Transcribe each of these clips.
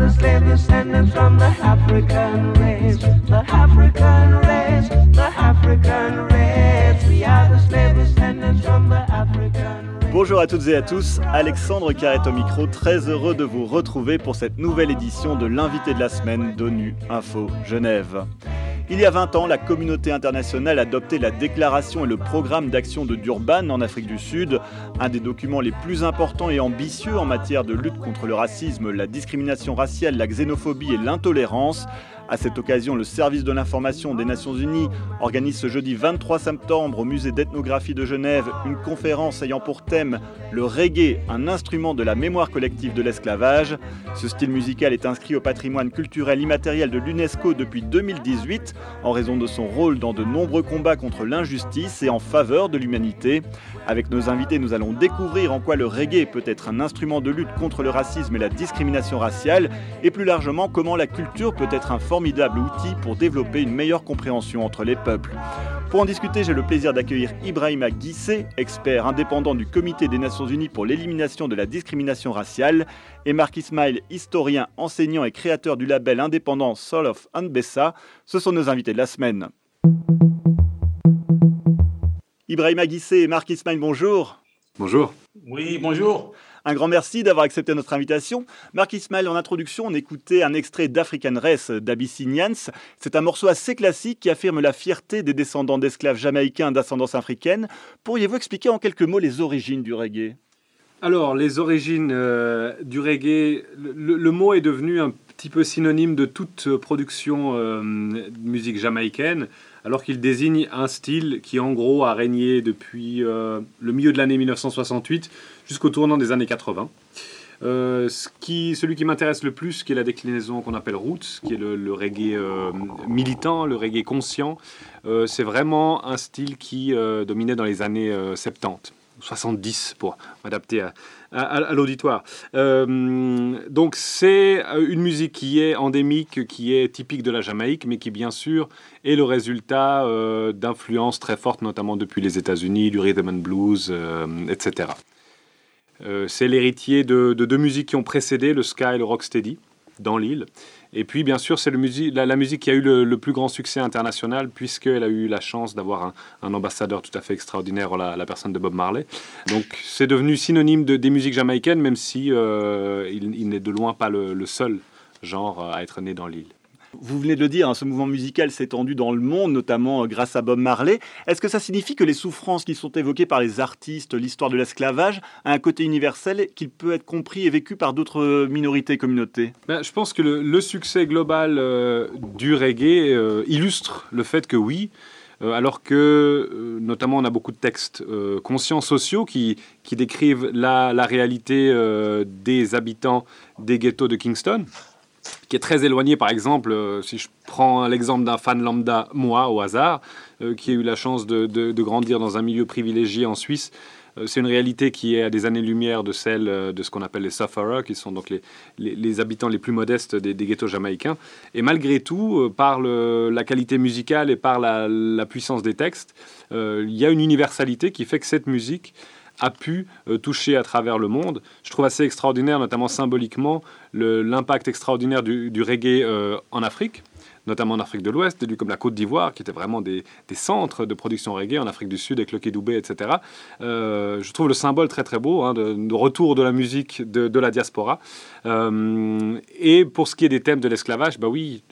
the slave descendants from the African race. The African race, the African race. We are the slave descendants from the African race. Bonjour à toutes et à tous, Alexandre Carrette au micro, très heureux de vous retrouver pour cette nouvelle édition de l'invité de la semaine d'ONU Info Genève. Il y a 20 ans, la communauté internationale adoptait la déclaration et le programme d'action de Durban en Afrique du Sud, un des documents les plus importants et ambitieux en matière de lutte contre le racisme, la discrimination raciale, la xénophobie et l'intolérance. À cette occasion, le service de l'information des Nations Unies organise ce jeudi 23 septembre au musée d'ethnographie de Genève une conférence ayant pour thème le reggae, un instrument de la mémoire collective de l'esclavage. Ce style musical est inscrit au patrimoine culturel immatériel de l'UNESCO depuis 2018 en raison de son rôle dans de nombreux combats contre l'injustice et en faveur de l'humanité. Avec nos invités, nous allons découvrir en quoi le reggae peut être un instrument de lutte contre le racisme et la discrimination raciale et plus largement comment la culture peut être un formidable outil pour développer une meilleure compréhension entre les peuples. Pour en discuter, j'ai le plaisir d'accueillir Ibrahima Guissé, expert indépendant du Comité des Nations Unies pour l'élimination de la discrimination raciale, et Marc Ismail, historien, enseignant et créateur du label indépendant Soul of Anbessa. Ce sont nos invités de la semaine. Ibrahima Guissé et Marc Ismail, bonjour. Bonjour. Oui, bonjour. Un grand merci d'avoir accepté notre invitation. Marc Ismail, en introduction, on écoutait un extrait d'African Race d'Abyssinians. C'est un morceau assez classique qui affirme la fierté des descendants d'esclaves jamaïcains d'ascendance africaine. Pourriez-vous expliquer en quelques mots les origines du reggae? Alors, les origines euh, du reggae, le, le, mot est devenu un peu synonyme de toute production euh, musique jamaïcaine alors qu'il désigne un style qui en gros a régné depuis euh, le milieu de l'année 1968 jusqu'au tournant des années 80. Euh, ce qui, celui qui m'intéresse le plus, qui est la déclinaison qu'on appelle roots, qui est le, reggae militant, le reggae conscient, c'est vraiment un style qui dominait dans les années 70. 70 pour m'adapter à, l'auditoire. Euh, donc c'est une musique qui est endémique, qui est typique de la Jamaïque, mais qui bien sûr est le résultat euh, d'influences très fortes, notamment depuis les États-Unis, du rhythm and blues, euh, etc. c'est l'héritier de, de deux musiques qui ont précédé, le ska et le rocksteady, dans l'île. Et puis, bien sûr, c'est la, musique qui a eu le, plus grand succès international, puisqu'elle a eu la chance d'avoir un, ambassadeur tout à fait extraordinaire, la, personne de Bob Marley. Donc, c'est devenu synonyme de, des musiques jamaïcaines, même si euh, il, n'est de loin pas le, seul genre à être né dans l'île. Vous venez de le dire, hein, ce mouvement musical s'est étendu dans le monde, notamment euh, grâce à Bob Marley. Est-ce que ça signifie que les souffrances qui sont évoquées par les artistes, l'histoire de l'esclavage, a un côté universel qu'il peut être compris et vécu par d'autres minorités et communautés? Ben, Je pense que le, succès global euh, du reggae euh, illustre le fait que oui, euh, alors que euh, notamment on a beaucoup de textes euh, conscients sociaux qui, qui décrivent la réalité des habitants des ghettos de Kingston qui est très éloigné, par exemple, euh, si je prends l'exemple d'un fan lambda, moi, au hasard, euh, qui a eu la chance de, grandir dans un milieu privilégié en Suisse, euh, c'est une réalité qui est à des années-lumière de celle de ce qu'on appelle les sufferers, qui sont donc les, habitants les plus modestes des, ghettos jamaïcains. Et malgré tout, par la qualité musicale et par la puissance des textes, il y a une universalité qui fait que cette musique a pu euh, toucher à travers le monde. Je trouve assez extraordinaire, notamment symboliquement, l'impact extraordinaire du, reggae euh, en Afrique notamment en Afrique de l'Ouest, des lieux comme la Côte d'Ivoire, qui étaient vraiment des, centres de production reggae, en Afrique du Sud avec le Kédoubé, etc. Euh, je trouve le symbole très très beau, hein, de, retour de la musique de, la diaspora. Et pour ce qui est des thèmes de l'esclavage, bah oui,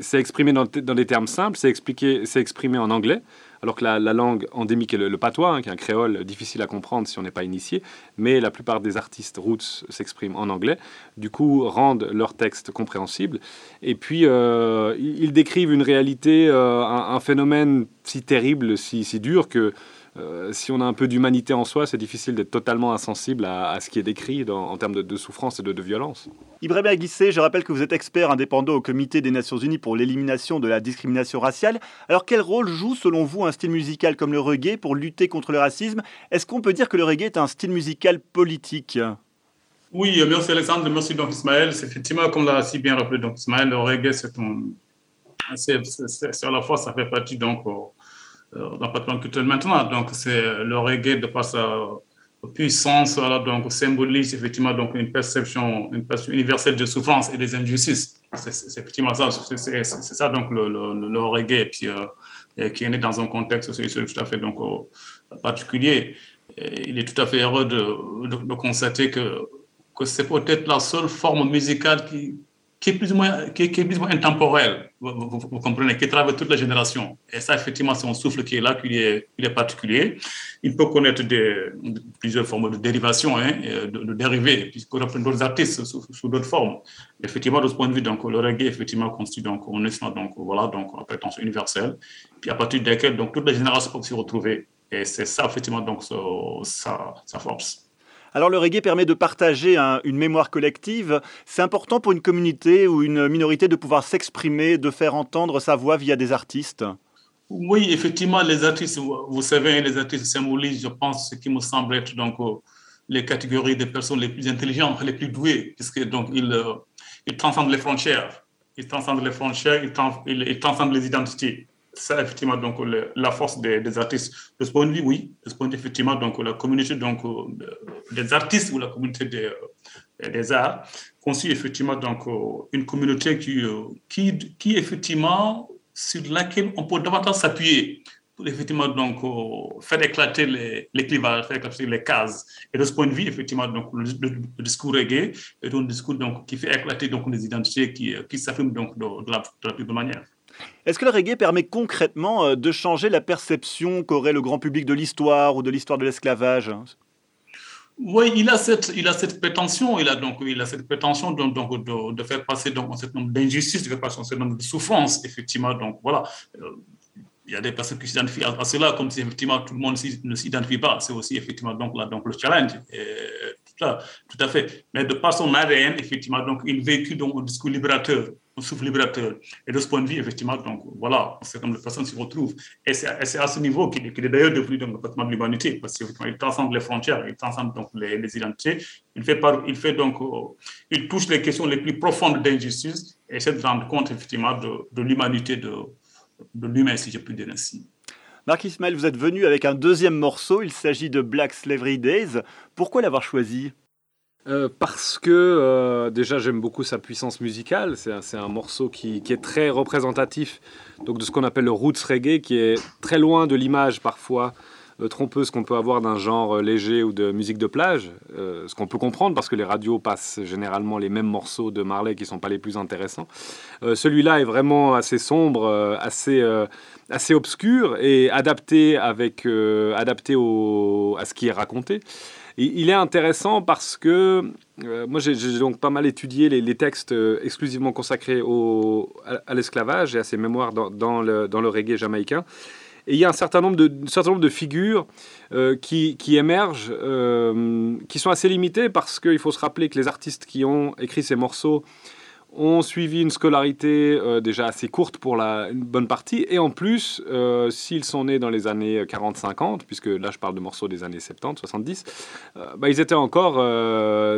c'est exprimé dans, dans, des termes simples, c'est exprimé en anglais alors que la, la langue endémique est le, le patois, hein, qui est un créole difficile à comprendre si on n'est pas initié, mais la plupart des artistes roots s'expriment en anglais, du coup rendent leurs textes compréhensibles, et puis euh, ils décrivent une réalité, euh, un, un, phénomène si terrible, si, si dur que euh, si on a un peu d'humanité en soi, c'est difficile d'être totalement insensible à, à, ce qui est décrit dans, en termes de, de, souffrance et de, de violence. Ibrahim Aguissé, je rappelle que vous êtes expert indépendant au Comité des Nations Unies pour l'élimination de la discrimination raciale. Alors quel rôle joue selon vous un style musical comme le reggae pour lutter contre le racisme? Est-ce qu'on peut dire que le reggae est un style musical politique? Oui, merci Alexandre, merci donc Ismaël. C'est effectivement, comme l'a si bien rappelé donc Ismaël, le reggae, c'est à la fois, ça fait partie donc... Le patrimoine culturel maintenant. Donc, c'est le reggae de par sa, puissance donc, symbolise effectivement donc, une, perception, une perception universelle de souffrance et des injustices. C'est effectivement ça, c'est ça donc le, le, reggae puis, euh, qui est né dans un contexte tout à fait donc, particulier. il est tout à fait heureux de, constater que, que c'est peut-être la seule forme musicale qui, qui est plus ou moins, qui est, plus ou moins intemporel, vous, comprenez, qui traverse toute la génération. Et ça, effectivement, c'est un souffle qui est là, qui est, particulier. Il peut connaître des, plusieurs formes de dérivation, hein, de, dérivés, puisqu'on reprend d'autres artistes sous, d'autres formes. Effectivement, de ce point de vue, donc, le reggae, effectivement, constitue donc, un instrument, donc, voilà, donc, une prétention universelle, puis à partir desquelles, donc, toute la génération peut s'y retrouver. Et c'est ça, effectivement, donc, sa force. Alors le reggae permet de partager une mémoire collective. C'est important pour une communauté ou une minorité de pouvoir s'exprimer, de faire entendre sa voix via des artistes? Oui, effectivement, les artistes, vous savez, les artistes symbolisent, je pense, ce qui me semble être donc euh, les catégories des personnes les plus intelligentes, les plus douées, puisque donc ils, euh, transcendent les frontières. Ils transcendent les frontières, ils transcendent les identités ça, effectivement, donc, la force des, artistes. De ce point de vue, oui. De ce point de vue, effectivement, donc, la communauté donc, euh, des artistes ou la communauté des, euh, des arts constitue effectivement donc, euh, une communauté qui, qui, qui, effectivement, sur laquelle on peut davantage s'appuyer pour effectivement donc faire éclater les, les, clivages, faire éclater les cases. Et de ce point de vue, effectivement, donc le, discours reggae est un discours donc qui fait éclater donc les identités qui, qui s'affirment donc de, la, de la plus bonne manière. Est-ce que le reggae permet concrètement euh, de changer la perception qu'aurait le grand public de l'histoire ou de l'histoire de l'esclavage? Oui, il a cette, il a cette prétention, il a donc, il a cette prétention donc, de, faire passer donc, un certain nombre d'injustices, de faire passer un certain nombre de souffrances, effectivement. Donc voilà, euh, il y a des personnes qui s'identifient à cela, comme si effectivement tout le monde ne s'identifie pas. C'est aussi effectivement donc, là, donc le challenge. Tout, à fait. Mais de par son ADN, effectivement, donc il vécut donc un discours libérateur un souffle libérateur. Et de ce point de vue, effectivement, donc voilà, c'est comme les personnes s'y retrouvent. Et c'est à ce niveau qu'il est, d'ailleurs devenu le département de l'humanité, parce qu'il transcende les frontières, il transcende donc les, identités. Il fait, donc, euh, il touche les questions les plus profondes d'injustice et essaie de rendre compte, effectivement, de, de l'humanité de, de l'humain, si je puis dire ainsi. Marc Ismail, vous êtes venu avec un deuxième morceau, il s'agit de Black Slavery Days. Pourquoi l'avoir choisi? Euh, parce que euh, déjà j'aime beaucoup sa puissance musicale, c'est un, morceau qui, est très représentatif donc de ce qu'on appelle le roots reggae, qui est très loin de l'image parfois euh, trompeuse qu'on peut avoir d'un genre léger ou de musique de plage, ce qu'on peut comprendre parce que les radios passent généralement les mêmes morceaux de Marley qui ne sont pas les plus intéressants. Celui-là est vraiment assez sombre, assez, assez obscur et adapté, avec, adapté au, à ce qui est raconté il est intéressant parce que euh, moi j'ai donc pas mal étudié les, textes euh, exclusivement consacrés au, à, l'esclavage et à ses mémoires dans, le, dans, le, reggae jamaïcain. Et il y a un certain nombre de, certain nombre de figures euh, qui, qui, émergent, qui sont assez limitées parce qu'il faut se rappeler que les artistes qui ont écrit ces morceaux ont suivi une scolarité euh, déjà assez courte pour la, une bonne partie, et en plus, euh, s'ils sont nés dans les années 40-50, puisque là je parle de morceaux des années 70-70, euh, bah, ils étaient encore,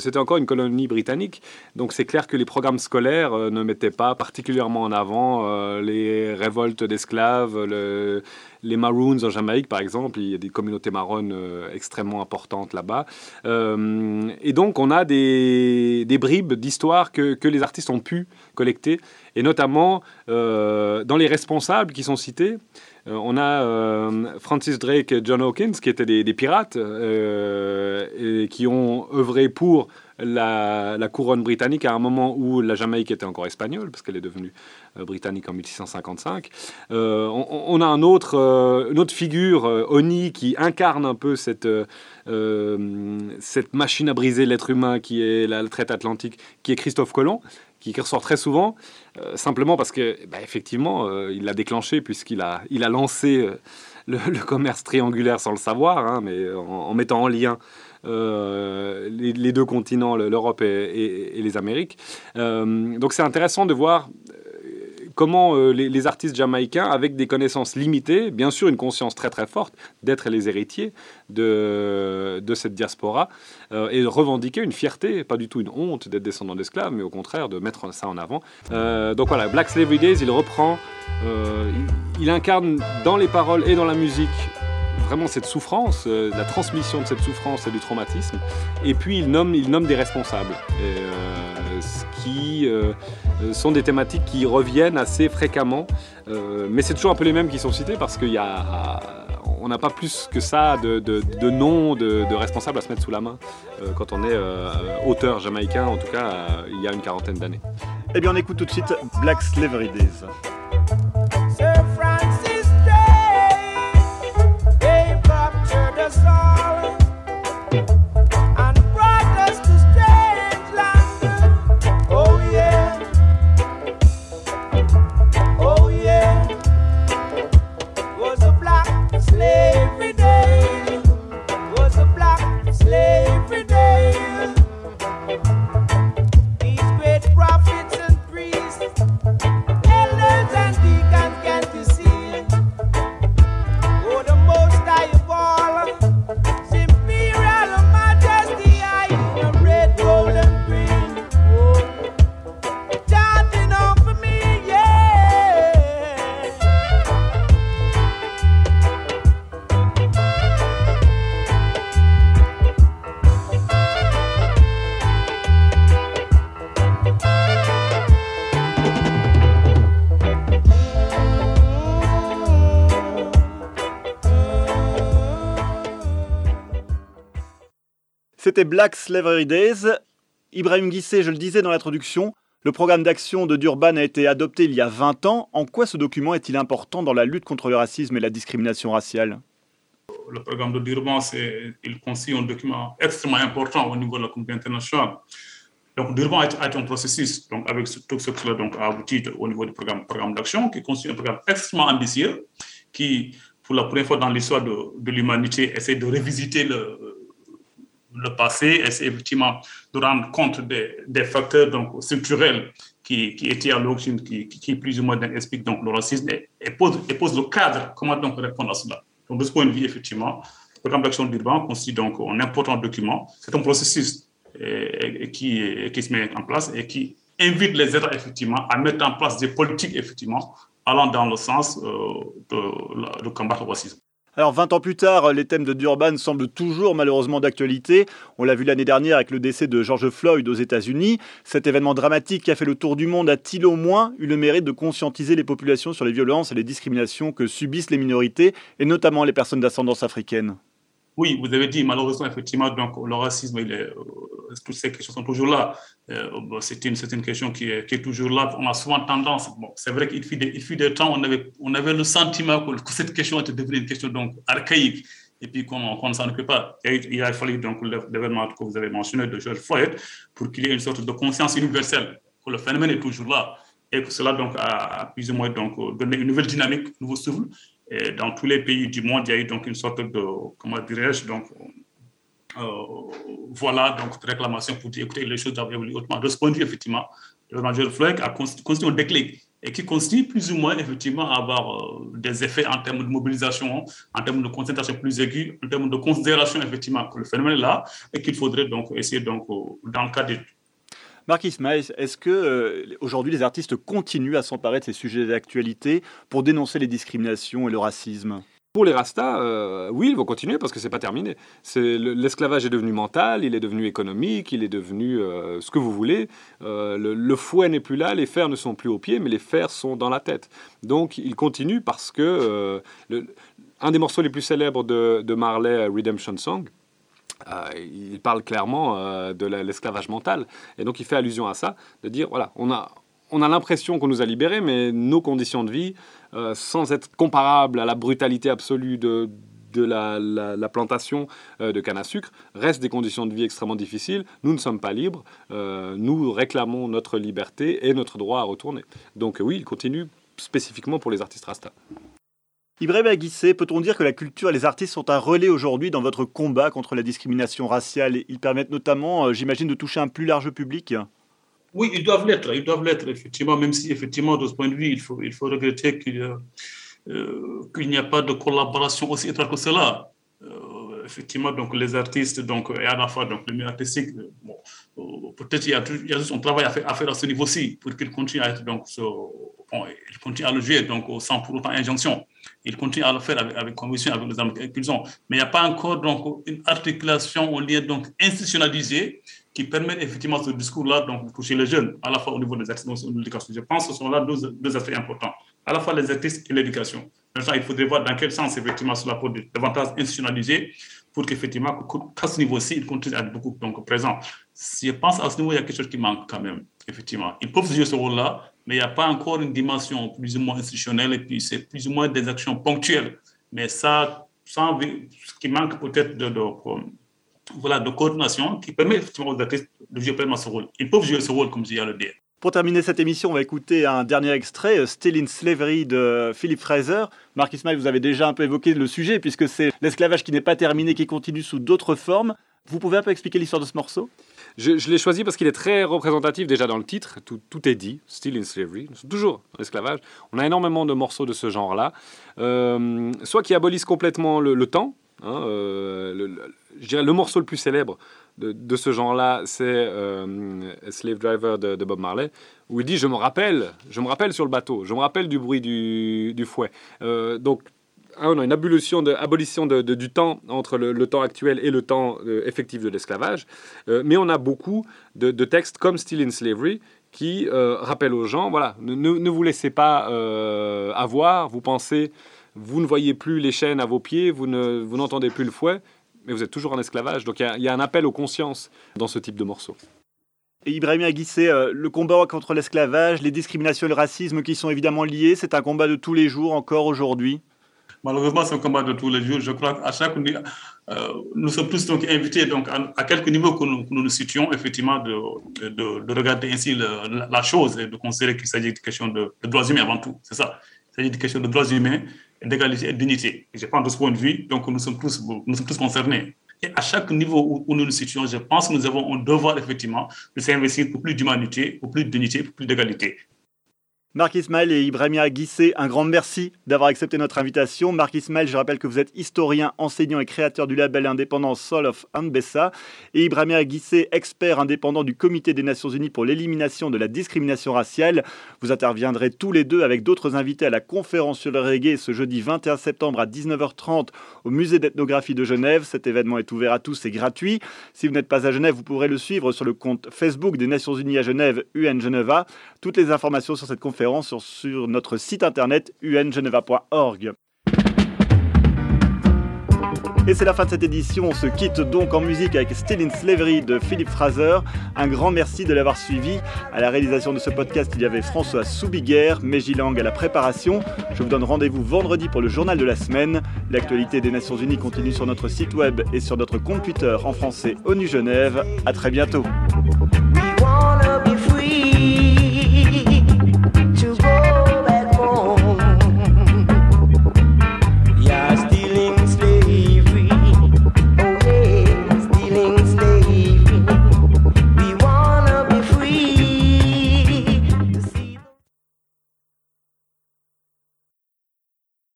c'était encore une colonie britannique, donc c'est clair que les programmes scolaires ne mettaient pas particulièrement en avant les révoltes d'esclaves, le les Maroons en Jamaïque, par exemple, il y a des communautés marronnes euh, extrêmement importantes là-bas. Euh, et donc, on a des, bribes d'histoire que, les artistes ont pu collecter, et notamment euh, dans les responsables qui sont cités. On a Francis Drake et John Hawkins, qui étaient des, pirates et qui ont œuvré pour la, couronne britannique à un moment où la Jamaïque était encore espagnole, parce qu'elle est devenue euh, britannique en 1655. Euh, on, a un autre, euh, une autre figure, Oni, qui incarne un peu cette machine à briser l'être humain qui est la, traite atlantique, qui est Christophe Colomb qui ressort très souvent, simplement parce que, bah, effectivement, il l'a déclenché puisqu'il a, il a lancé le, commerce triangulaire sans le savoir, hein, mais en, mettant en lien euh, les, deux continents, l'Europe et, les Amériques. Euh, donc c'est intéressant de voir euh, comment les, artistes jamaïcains, avec des connaissances limitées, bien sûr une conscience très très forte d'être les héritiers de, cette diaspora, et de revendiquer une fierté, pas du tout une honte d'être descendant d'esclaves, mais au contraire de mettre ça en avant. donc voilà, Black Slavery Days, il reprend, il, incarne dans les paroles et dans la musique vraiment cette souffrance, la transmission de cette souffrance et du traumatisme. Et puis il nomme, il nomme des responsables, qui sont des thématiques qui reviennent assez fréquemment. mais c'est toujours un peu les mêmes qui sont cités parce qu'il y a on n'a pas plus que ça de, noms de, responsables à se mettre sous la main euh, quand on est euh, auteur jamaïcain, en tout cas euh, il y a une quarantaine d'années. Eh bien on écoute tout de suite Black Slavery Days. C'était Black Slavery Days. Ibrahim Guissé, je le disais dans l'introduction, le programme d'action de Durban a été adopté il y a 20 ans. En quoi ce document est-il important dans la lutte contre le racisme et la discrimination raciale? Le programme de Durban, il constitue un document extrêmement important au niveau de la communauté internationale. Donc, Durban a été un processus, donc avec tout ce qui a abouti au niveau du programme, programme d'action, qui constitue un programme extrêmement ambitieux, qui, pour la première fois dans l'histoire de, de l'humanité, essaie de revisiter le, le passé, c'est effectivement de rendre compte des, facteurs donc, structurels qui, qui étaient à l'origine, qui, qui, plus ou moins expliquent donc, le racisme et, et, pose, et pose le cadre, comment donc répondre à cela. Donc, de ce point de vue, effectivement, le programme d'action d'Urban constitue donc un important document. C'est un processus qui, qui se met en place et qui invite les États, effectivement, à mettre en place des politiques, effectivement, allant dans le sens euh, de, de combattre le racisme. Alors 20 ans plus tard, les thèmes de Durban semblent toujours malheureusement d'actualité. On l'a vu l'année dernière avec le décès de George Floyd aux États-Unis. Cet événement dramatique qui a fait le tour du monde a-t-il au moins eu le mérite de conscientiser les populations sur les violences et les discriminations que subissent les minorités, et notamment les personnes d'ascendance africaine? Oui, vous avez dit, malheureusement, effectivement, donc, le racisme, il est, euh, toutes ces questions sont toujours là. Euh, c'est une, une, question qui est, toujours là. On a souvent tendance, bon, c'est vrai qu'il fut, des, il fut des temps, on avait, on avait le sentiment que, cette question était devenue une question donc, archaïque et puis qu'on ne s'en occupe pas. il a fallu donc l'événement que vous avez mentionné de George Floyd pour qu'il y ait une sorte de conscience universelle que le phénomène est toujours là et que cela donc a, plus ou moins donc donné une nouvelle dynamique, un nouveau souffle et dans tous les pays du monde, il y a eu donc une sorte de, comment dirais-je, donc, euh, voilà, donc, de réclamation pour dire, écoutez, les choses évoluer autrement. De de vue, effectivement, le major Floyd a constitué un déclic et qui continue plus ou moins, effectivement, à avoir euh, des effets en termes de mobilisation, en termes de concentration plus aiguë, en termes de considération, effectivement, que le phénomène est là et qu'il faudrait donc essayer, donc, dans le cadre Marc Ismail, est-ce que euh, aujourd'hui les artistes continuent à s'emparer de ces sujets d'actualité pour dénoncer les discriminations et le racisme? Pour les Rastas, euh, oui, ils vont continuer parce que c'est pas terminé. L'esclavage est devenu mental, il est devenu économique, il est devenu euh, ce que vous voulez. le, fouet n'est plus là, les fers ne sont plus aux pieds, mais les fers sont dans la tête. Donc, il continue parce que un des morceaux les plus célèbres de, de Marley, Redemption Song, euh, il parle clairement euh, de l'esclavage mental. Et donc il fait allusion à ça, de dire, voilà, on a, on a l'impression qu'on nous a libérés, mais nos conditions de vie, euh, sans être comparables à la brutalité absolue de, de la, la, plantation de canne à sucre, restent des conditions de vie extrêmement difficiles. Nous ne sommes pas libres. nous réclamons notre liberté et notre droit à retourner. Donc oui, il continue spécifiquement pour les artistes Rasta. Ibrahim Aguissé, peut-on dire que la culture et les artistes sont un relais aujourd'hui dans votre combat contre la discrimination raciale? Ils permettent notamment, euh, j'imagine, de toucher un plus large public Oui, ils doivent l'être, ils doivent l'être, effectivement, même si, effectivement, de ce point de vue, il faut, il faut regretter qu'il euh, n'y a pas de collaboration aussi étroite que cela. Euh, effectivement, donc, les artistes, donc, et à la fois donc, le milieu artistique, bon, peut-être il y a, il juste un travail à faire, à, faire à ce niveau-ci pour qu'il continue à être, donc, il continue à le jouer, donc, sans pour autant injonction. Ils continuent à le faire avec, conviction, avec les armes qu'ils ont. Mais il n'y a pas encore donc, une articulation, un lien donc, institutionnalisé qui permet effectivement ce discours-là donc, de toucher les jeunes, à la fois au niveau des actes de l'éducation. Je pense que ce sont là deux, deux aspects importants, à la fois les artistes et l'éducation. Maintenant, il faudrait voir dans quel sens, effectivement, cela peut être davantage institutionnalisé pour qu'effectivement, qu'à ce niveau-ci, il continue à être beaucoup donc, présent. Je pense à ce niveau, il y a quelque chose qui manque quand même, effectivement. Ils peuvent jouer ce rôle-là, mais il n'y a pas encore une dimension plus ou moins institutionnelle, et puis c'est plus ou moins des actions ponctuelles. Mais ça, ça ce qui manque peut-être de, de, voilà, de coordination qui permet effectivement aux artistes de jouer pleinement ce rôle. Ils peuvent jouer ce rôle, comme je viens de le dire. Pour terminer cette émission, on va écouter un dernier extrait, euh, Still in Slavery de Philip Fraser. Marc Ismail, vous avez déjà un peu évoqué le sujet, puisque c'est l'esclavage qui n'est pas terminé, qui continue sous d'autres formes. Vous pouvez un peu expliquer l'histoire de ce morceau? Je, l'ai choisi parce qu'il est très représentatif déjà dans le titre. Tout, est dit, Still in Slavery, toujours l'esclavage. On a énormément de morceaux de ce genre-là. Euh, soit qui abolissent complètement le, le temps, hein, euh, le, le, je dirais le morceau le plus célèbre de, ce genre-là, c'est euh, Slave Driver de, Bob Marley, où il dit Je me rappelle, je me rappelle sur le bateau, je me rappelle du bruit du, fouet. Euh, donc, on a une abolition, du temps entre le, temps actuel et le temps euh, effectif de l'esclavage. Mais on a beaucoup de, textes comme Still in Slavery qui rappellent aux gens voilà, ne, vous laissez pas avoir, vous pensez, vous ne voyez plus les chaînes à vos pieds, vous n'entendez plus le fouet, mais vous êtes toujours en esclavage. Donc il y, y, a un appel aux consciences dans ce type de morceau. Et Ibrahim Aguissé, euh, le combat contre l'esclavage, les discriminations et le racisme qui sont évidemment liés, c'est un combat de tous les jours, encore aujourd'hui? Malheureusement, c'est un combat de tous les jours. Je crois qu'à chaque euh, nous sommes tous donc invités donc, à, à quelque niveau que nous, que nous nous situons, effectivement, de, de, de regarder ainsi le, la chose et de considérer qu'il s'agit de question de, de droits humains avant tout. C'est ça. Il s'agit de question de droits humains, d'égalité et. Et je pense de ce point de vue, donc nous sommes tous, nous sommes tous concernés. Et à chaque niveau où, nous nous situons, je pense que nous avons un devoir, effectivement, de s'investir pour plus d'humanité, pour plus de dignité, pour plus d'égalité. Marc Ismail et Ibrahimia Guissé, un grand merci d'avoir accepté notre invitation. Marc Ismail, je rappelle que vous êtes historien, enseignant et créateur du label indépendant Soul of Anbessa. Et Ibrahimia Guissé, expert indépendant du Comité des Nations Unies pour l'élimination de la discrimination raciale. Vous interviendrez tous les deux avec d'autres invités à la conférence sur le reggae ce jeudi 21 septembre à 19h30 au Musée d'ethnographie de Genève. Cet événement est ouvert à tous et gratuit. Si vous n'êtes pas à Genève, vous pourrez le suivre sur le compte Facebook des Nations Unies à Genève, UN Geneva. Toutes les informations sur cette conférence sur, notre site internet ungeneva.org. Et c'est la fin de cette édition. On se quitte donc en musique avec Still in Slavery de Philippe Fraser. Un grand merci de l'avoir suivi. À la réalisation de ce podcast, il y avait François Soubiguerre, Mégilang à la préparation. Je vous donne rendez-vous vendredi pour le journal de la semaine. L'actualité des Nations Unies continue sur notre site web et sur notre compte Twitter en français ONU Genève. À très bientôt.